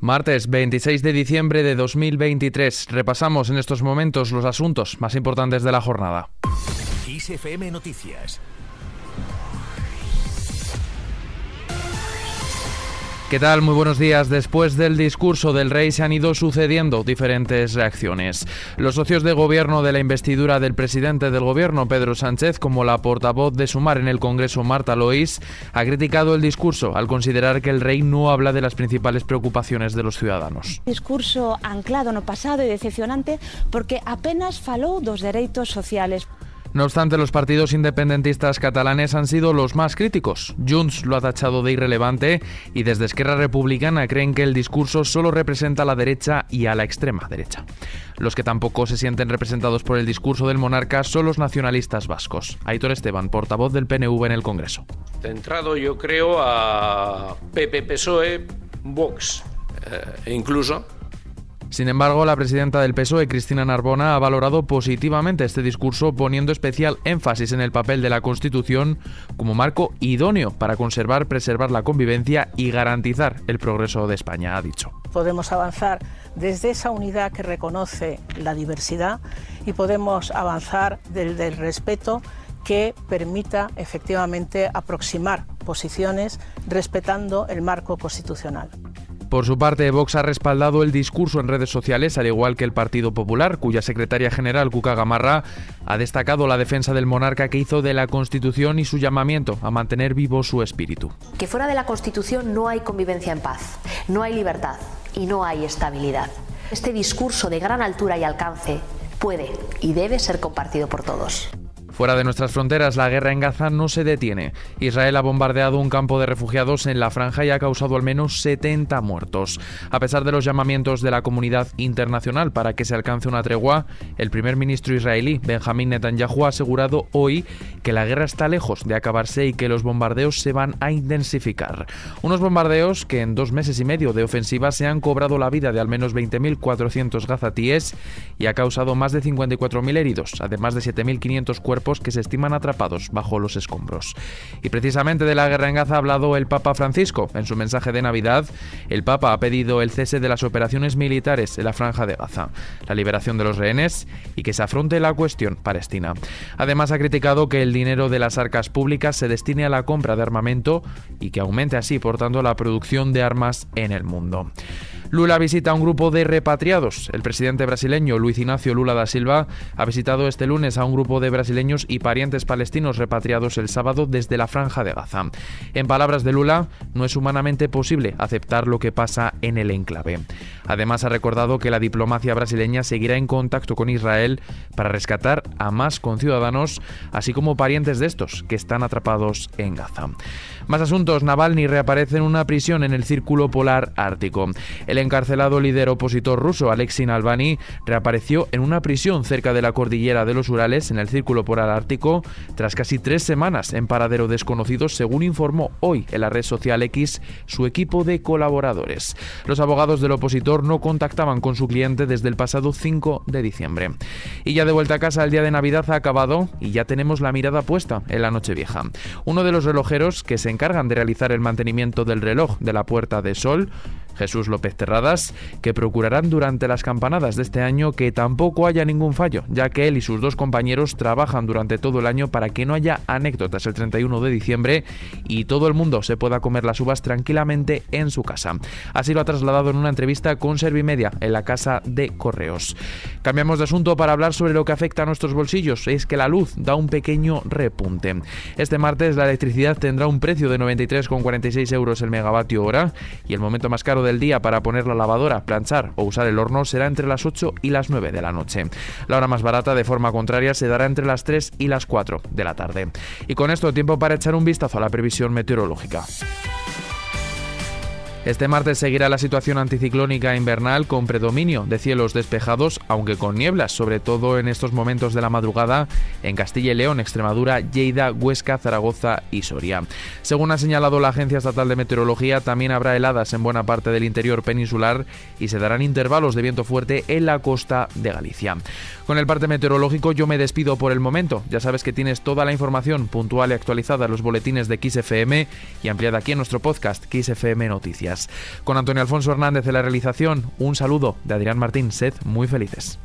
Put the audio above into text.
Martes 26 de diciembre de 2023. Repasamos en estos momentos los asuntos más importantes de la jornada. Noticias ¿Qué tal? Muy buenos días. Después del discurso del rey se han ido sucediendo diferentes reacciones. Los socios de gobierno de la investidura del presidente del gobierno, Pedro Sánchez, como la portavoz de Sumar en el Congreso, Marta Lois, ha criticado el discurso al considerar que el rey no habla de las principales preocupaciones de los ciudadanos. Discurso anclado no pasado y decepcionante porque apenas faló dos derechos sociales. No obstante, los partidos independentistas catalanes han sido los más críticos. Junts lo ha tachado de irrelevante y desde Esquerra Republicana creen que el discurso solo representa a la derecha y a la extrema derecha. Los que tampoco se sienten representados por el discurso del monarca son los nacionalistas vascos. Aitor Esteban, portavoz del PNV en el Congreso. Centrado yo creo a PP PSOE, Vox e incluso sin embargo, la presidenta del PSOE, Cristina Narbona, ha valorado positivamente este discurso, poniendo especial énfasis en el papel de la Constitución como marco idóneo para conservar, preservar la convivencia y garantizar el progreso de España, ha dicho. Podemos avanzar desde esa unidad que reconoce la diversidad y podemos avanzar desde el respeto que permita efectivamente aproximar posiciones respetando el marco constitucional. Por su parte, Vox ha respaldado el discurso en redes sociales, al igual que el Partido Popular, cuya secretaria general, Cuca Gamarra, ha destacado la defensa del monarca que hizo de la Constitución y su llamamiento a mantener vivo su espíritu. Que fuera de la Constitución no hay convivencia en paz, no hay libertad y no hay estabilidad. Este discurso de gran altura y alcance puede y debe ser compartido por todos. Fuera de nuestras fronteras, la guerra en Gaza no se detiene. Israel ha bombardeado un campo de refugiados en la franja y ha causado al menos 70 muertos. A pesar de los llamamientos de la comunidad internacional para que se alcance una tregua, el primer ministro israelí, Benjamín Netanyahu, ha asegurado hoy que la guerra está lejos de acabarse y que los bombardeos se van a intensificar. Unos bombardeos que en dos meses y medio de ofensiva se han cobrado la vida de al menos 20.400 gazatíes y ha causado más de 54.000 heridos, además de 7.500 cuerpos que se estiman atrapados bajo los escombros. Y precisamente de la guerra en Gaza ha hablado el Papa Francisco. En su mensaje de Navidad, el Papa ha pedido el cese de las operaciones militares en la franja de Gaza, la liberación de los rehenes y que se afronte la cuestión palestina. Además ha criticado que el dinero de las arcas públicas se destine a la compra de armamento y que aumente así, por tanto, la producción de armas en el mundo. Lula visita a un grupo de repatriados. El presidente brasileño Luis Ignacio Lula da Silva ha visitado este lunes a un grupo de brasileños y parientes palestinos repatriados el sábado desde la franja de Gaza. En palabras de Lula, no es humanamente posible aceptar lo que pasa en el enclave. Además ha recordado que la diplomacia brasileña seguirá en contacto con Israel para rescatar a más conciudadanos, así como parientes de estos que están atrapados en Gaza. Más asuntos, Navalny reaparece en una prisión en el Círculo Polar Ártico. El encarcelado líder opositor ruso Alexei Navalny reapareció en una prisión cerca de la cordillera de los Urales en el Círculo Polar Ártico tras casi tres semanas en paradero desconocido, según informó hoy en la red social X su equipo de colaboradores. Los abogados del opositor no contactaban con su cliente desde el pasado 5 de diciembre. Y ya de vuelta a casa el día de Navidad ha acabado y ya tenemos la mirada puesta en la Nochevieja. Uno de los relojeros que se encargan de realizar el mantenimiento del reloj de la Puerta de Sol Jesús López Terradas, que procurarán durante las campanadas de este año que tampoco haya ningún fallo, ya que él y sus dos compañeros trabajan durante todo el año para que no haya anécdotas el 31 de diciembre y todo el mundo se pueda comer las uvas tranquilamente en su casa. Así lo ha trasladado en una entrevista con Servimedia en la casa de Correos. Cambiamos de asunto para hablar sobre lo que afecta a nuestros bolsillos. Es que la luz da un pequeño repunte. Este martes la electricidad tendrá un precio de 93,46 euros el megavatio hora y el momento más caro de del día para poner la lavadora, planchar o usar el horno será entre las 8 y las 9 de la noche. La hora más barata, de forma contraria, se dará entre las 3 y las 4 de la tarde. Y con esto, tiempo para echar un vistazo a la previsión meteorológica. Este martes seguirá la situación anticiclónica invernal con predominio de cielos despejados, aunque con nieblas, sobre todo en estos momentos de la madrugada en Castilla y León, Extremadura, Lleida, Huesca, Zaragoza y Soria. Según ha señalado la Agencia Estatal de Meteorología, también habrá heladas en buena parte del interior peninsular y se darán intervalos de viento fuerte en la costa de Galicia. Con el parte meteorológico yo me despido por el momento. Ya sabes que tienes toda la información puntual y actualizada en los boletines de XFM y ampliada aquí en nuestro podcast XFM Noticias. Con Antonio Alfonso Hernández de la realización, un saludo de Adrián Martín. Sed muy felices.